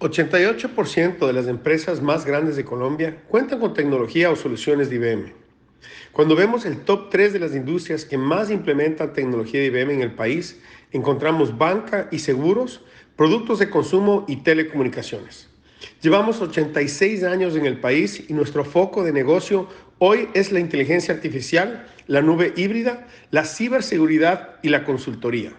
88% de las empresas más grandes de Colombia cuentan con tecnología o soluciones de IBM. Cuando vemos el top 3 de las industrias que más implementan tecnología de IBM en el país, encontramos banca y seguros, productos de consumo y telecomunicaciones. Llevamos 86 años en el país y nuestro foco de negocio hoy es la inteligencia artificial, la nube híbrida, la ciberseguridad y la consultoría.